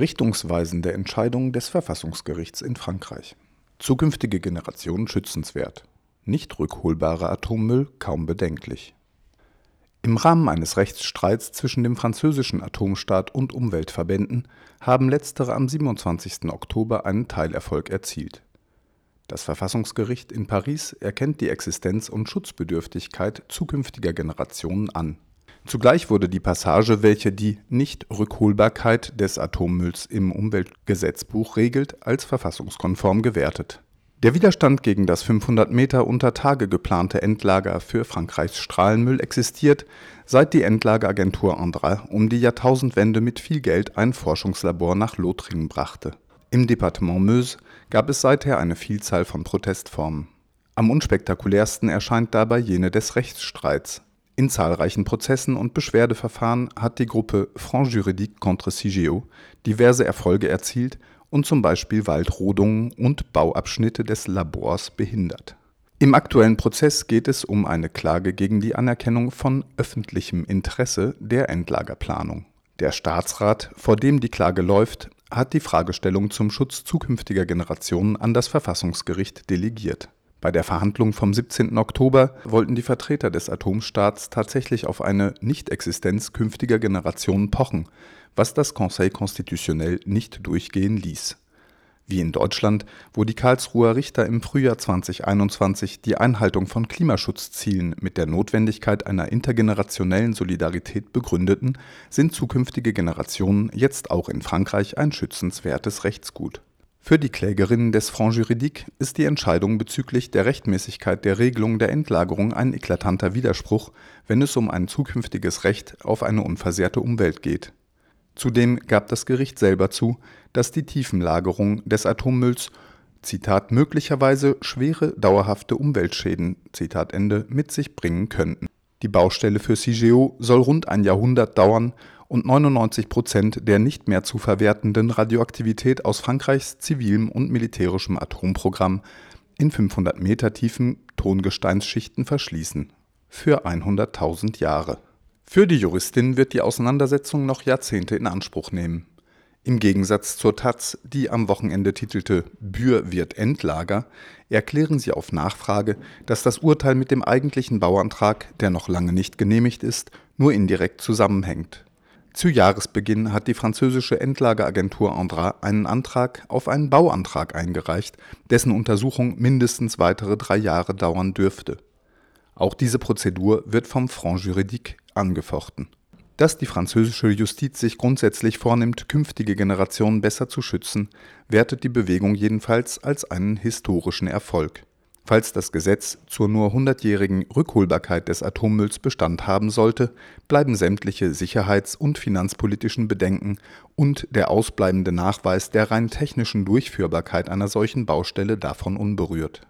Richtungsweisende Entscheidung des Verfassungsgerichts in Frankreich. Zukünftige Generationen schützenswert. Nicht rückholbarer Atommüll kaum bedenklich. Im Rahmen eines Rechtsstreits zwischen dem französischen Atomstaat und Umweltverbänden haben letztere am 27. Oktober einen Teilerfolg erzielt. Das Verfassungsgericht in Paris erkennt die Existenz und Schutzbedürftigkeit zukünftiger Generationen an Zugleich wurde die Passage, welche die Nichtrückholbarkeit des Atommülls im Umweltgesetzbuch regelt, als verfassungskonform gewertet. Der Widerstand gegen das 500 Meter unter Tage geplante Endlager für Frankreichs Strahlenmüll existiert, seit die Endlageragentur Andra um die Jahrtausendwende mit viel Geld ein Forschungslabor nach Lothringen brachte. Im Departement Meuse gab es seither eine Vielzahl von Protestformen. Am unspektakulärsten erscheint dabei jene des Rechtsstreits in zahlreichen Prozessen und Beschwerdeverfahren hat die Gruppe Front Juridique contre Cigeo diverse Erfolge erzielt und zum Beispiel Waldrodungen und Bauabschnitte des Labors behindert. Im aktuellen Prozess geht es um eine Klage gegen die Anerkennung von öffentlichem Interesse der Endlagerplanung. Der Staatsrat, vor dem die Klage läuft, hat die Fragestellung zum Schutz zukünftiger Generationen an das Verfassungsgericht delegiert bei der Verhandlung vom 17. Oktober wollten die Vertreter des Atomstaats tatsächlich auf eine Nichtexistenz künftiger Generationen pochen, was das Conseil constitutionnel nicht durchgehen ließ. Wie in Deutschland, wo die Karlsruher Richter im Frühjahr 2021 die Einhaltung von Klimaschutzzielen mit der Notwendigkeit einer intergenerationellen Solidarität begründeten, sind zukünftige Generationen jetzt auch in Frankreich ein schützenswertes Rechtsgut für die Klägerinnen des Front Juridique ist die Entscheidung bezüglich der Rechtmäßigkeit der Regelung der Endlagerung ein eklatanter Widerspruch, wenn es um ein zukünftiges Recht auf eine unversehrte Umwelt geht. Zudem gab das Gericht selber zu, dass die Tiefenlagerung des Atommülls Zitat, möglicherweise schwere dauerhafte Umweltschäden Zitat Ende, mit sich bringen könnten. Die Baustelle für CIGEO soll rund ein Jahrhundert dauern und 99 Prozent der nicht mehr zu verwertenden Radioaktivität aus Frankreichs zivilem und militärischem Atomprogramm in 500 Meter tiefen Tongesteinsschichten verschließen. Für 100.000 Jahre. Für die Juristin wird die Auseinandersetzung noch Jahrzehnte in Anspruch nehmen. Im Gegensatz zur Taz, die am Wochenende titelte Bür wird Endlager, erklären sie auf Nachfrage, dass das Urteil mit dem eigentlichen Bauantrag, der noch lange nicht genehmigt ist, nur indirekt zusammenhängt. Zu Jahresbeginn hat die französische Endlageragentur Andra einen Antrag auf einen Bauantrag eingereicht, dessen Untersuchung mindestens weitere drei Jahre dauern dürfte. Auch diese Prozedur wird vom Front Juridique angefochten. Dass die französische Justiz sich grundsätzlich vornimmt, künftige Generationen besser zu schützen, wertet die Bewegung jedenfalls als einen historischen Erfolg Falls das Gesetz zur nur hundertjährigen Rückholbarkeit des Atommülls Bestand haben sollte, bleiben sämtliche sicherheits und finanzpolitischen Bedenken und der ausbleibende Nachweis der rein technischen Durchführbarkeit einer solchen Baustelle davon unberührt